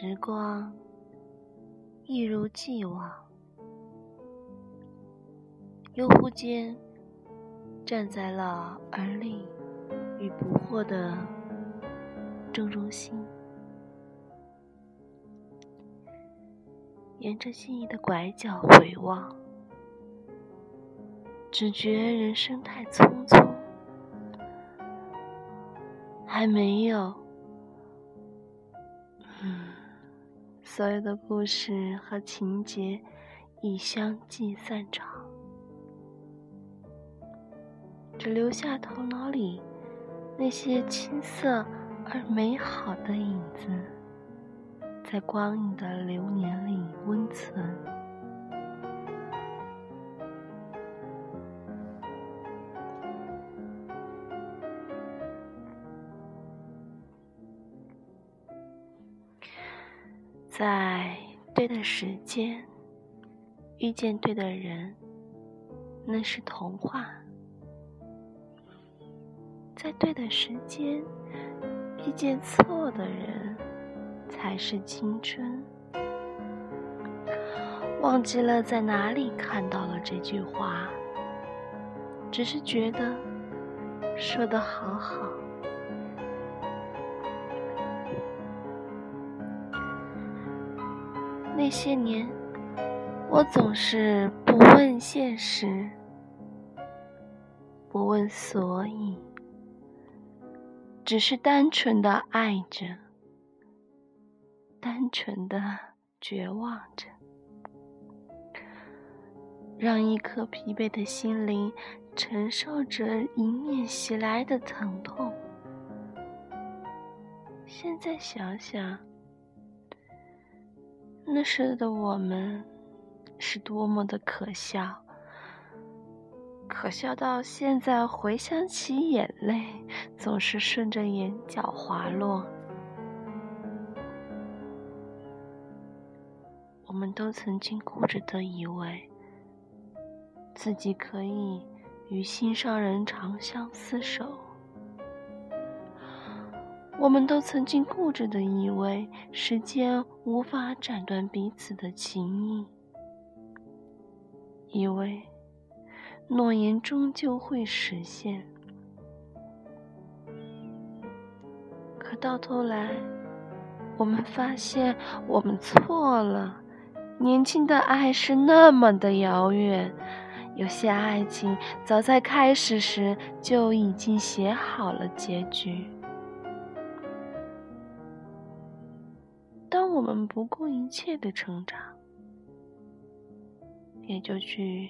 时光一如既往，又忽间站在了而立与不惑的正中心，沿着记忆的拐角回望，只觉人生太匆匆，还没有。嗯，所有的故事和情节已相继散场，只留下头脑里那些青涩而美好的影子，在光影的流年里温存。在对的时间遇见对的人，那是童话；在对的时间遇见错的人，才是青春。忘记了在哪里看到了这句话，只是觉得说的好好。那些年，我总是不问现实，不问所以，只是单纯的爱着，单纯的绝望着，让一颗疲惫的心灵承受着迎面袭来的疼痛。现在想想。那时的我们是多么的可笑，可笑到现在回想起，眼泪总是顺着眼角滑落。我们都曾经固执的以为，自己可以与心上人长相厮守。我们都曾经固执的以为时间无法斩断彼此的情谊，以为诺言终究会实现。可到头来，我们发现我们错了。年轻的爱是那么的遥远，有些爱情早在开始时就已经写好了结局。我们不顾一切的成长，也就距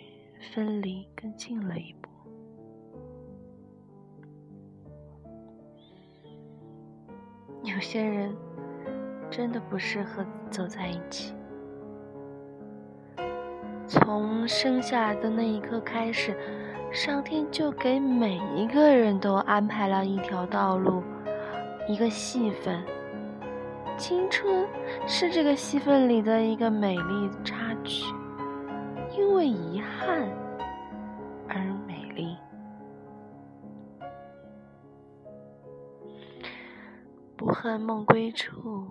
分离更近了一步。有些人真的不适合走在一起。从生下来的那一刻开始，上天就给每一个人都安排了一条道路，一个戏份。青春是这个戏份里的一个美丽插曲，因为遗憾而美丽。不恨梦归处，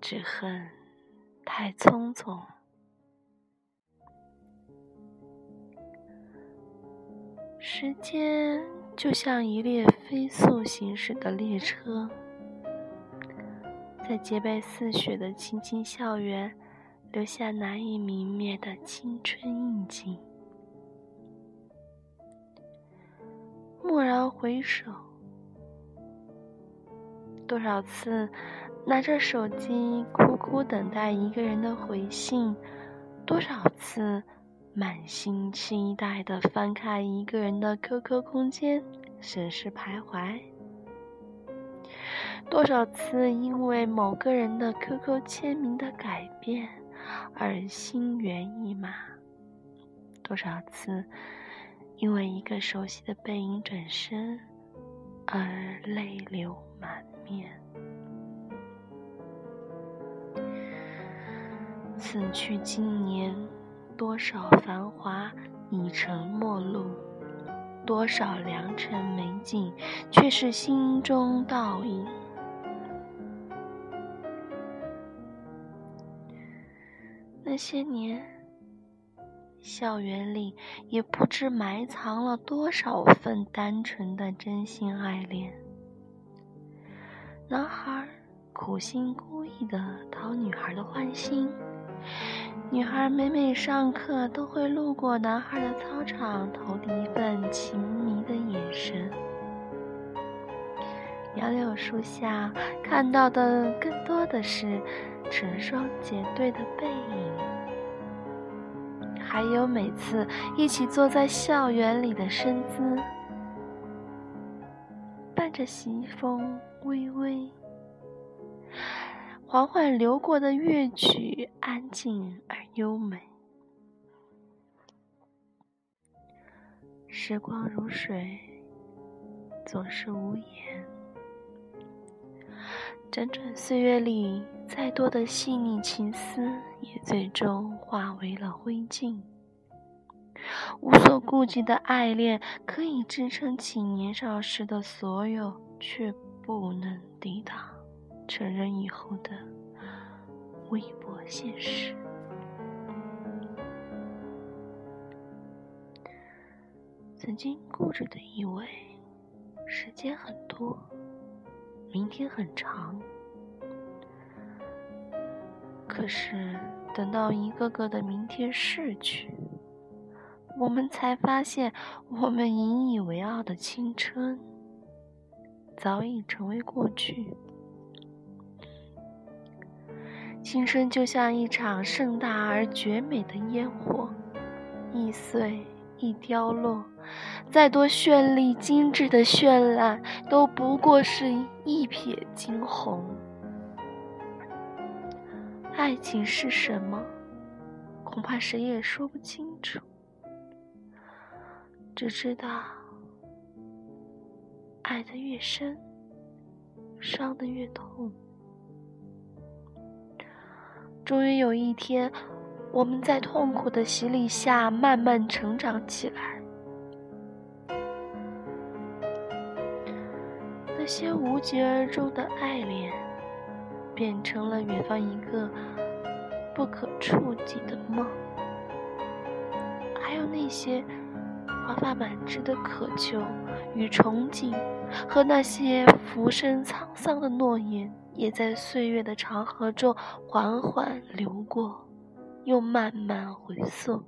只恨太匆匆。时间就像一列飞速行驶的列车。在洁白似雪的青青校园，留下难以泯灭的青春印记。蓦然回首，多少次拿着手机苦苦等待一个人的回信，多少次满心期待的翻开一个人的 QQ 空间，审视徘徊。多少次因为某个人的 QQ 签名的改变而心猿意马？多少次因为一个熟悉的背影转身而泪流满面？此去经年，多少繁华已成陌路，多少良辰美景却是心中倒影。那些年，校园里也不知埋藏了多少份单纯的真心爱恋。男孩苦心孤诣的讨女孩的欢心，女孩每每上课都会路过男孩的操场，投递一份情迷的眼神。杨柳树下看到的更多的是成双结对的背影，还有每次一起坐在校园里的身姿，伴着西风微微，缓缓流过的乐曲，安静而优美。时光如水，总是无言。辗转岁月里，再多的细腻情思，也最终化为了灰烬。无所顾忌的爱恋，可以支撑起年少时的所有，却不能抵挡成人以后的微薄现实。曾经固执的以为，时间很多。明天很长，可是等到一个个的明天逝去，我们才发现，我们引以为傲的青春早已成为过去。青春就像一场盛大而绝美的烟火，易碎易凋落。再多绚丽精致的绚烂，都不过是一瞥惊鸿。爱情是什么？恐怕谁也说不清楚。只知道，爱的越深，伤的越痛。终于有一天，我们在痛苦的洗礼下慢慢成长起来。那些无疾而终的爱恋，变成了远方一个不可触及的梦；还有那些华发满枝的渴求与憧憬，和那些浮生沧桑的诺言，也在岁月的长河中缓缓流过，又慢慢回溯。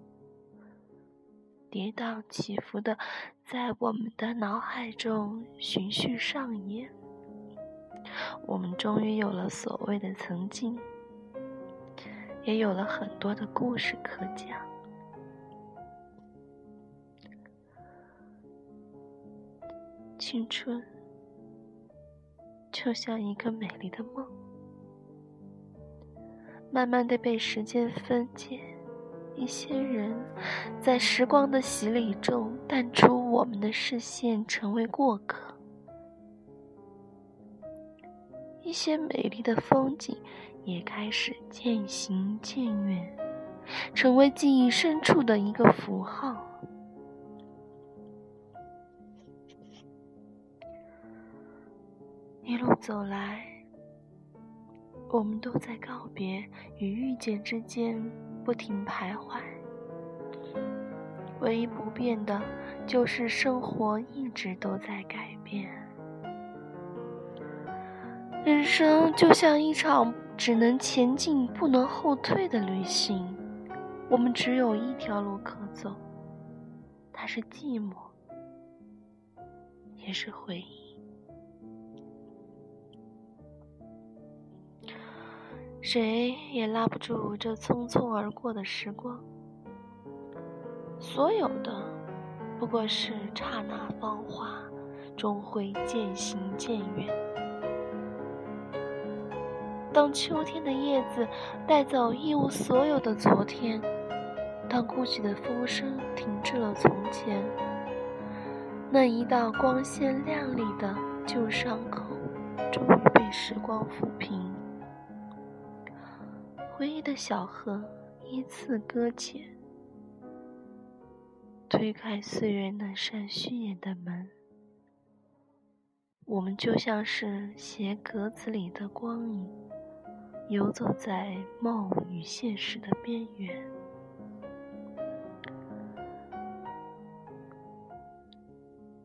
跌宕起伏的，在我们的脑海中循序上演。我们终于有了所谓的曾经，也有了很多的故事可讲。青春就像一个美丽的梦，慢慢的被时间分解。一些人，在时光的洗礼中淡出我们的视线，成为过客；一些美丽的风景，也开始渐行渐远，成为记忆深处的一个符号。一路走来，我们都在告别与遇见之间。不停徘徊，唯一不变的，就是生活一直都在改变。人生就像一场只能前进不能后退的旅行，我们只有一条路可走，它是寂寞，也是回忆。谁也拉不住这匆匆而过的时光，所有的不过是刹那芳华，终会渐行渐远。当秋天的叶子带走一无所有的昨天，当孤寂的风声停滞了从前，那一道光鲜亮丽的旧伤口，终于被时光抚平。回忆的小河依次搁浅，推开岁月那扇虚掩的门，我们就像是鞋格子里的光影，游走在梦与现实的边缘。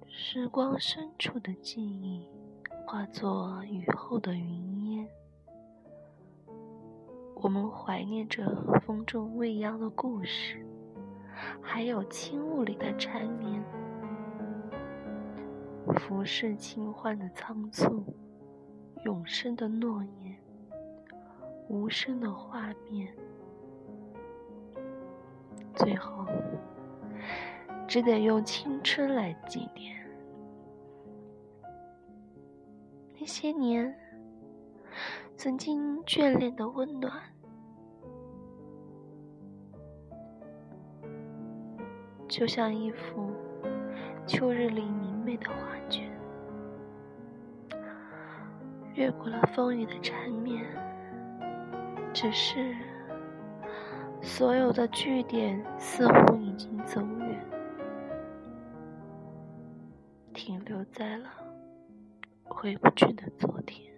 时光深处的记忆，化作雨后的云烟。我们怀念着风中未央的故事，还有轻雾里的缠绵。浮世清欢的仓促，永生的诺言，无声的画面，最后只得用青春来纪念。那些年，曾经眷恋的温暖，就像一幅秋日里明媚的画卷，越过了风雨的缠绵。只是，所有的句点似乎已经走远，停留在了。回不去的昨天。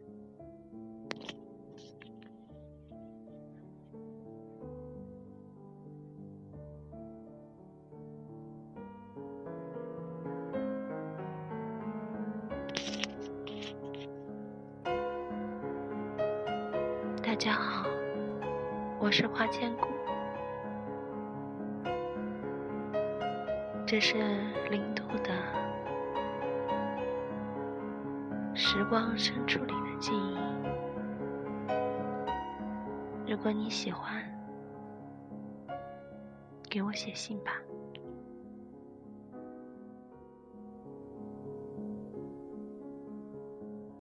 这是零度的。时光深处里的记忆。如果你喜欢，给我写信吧。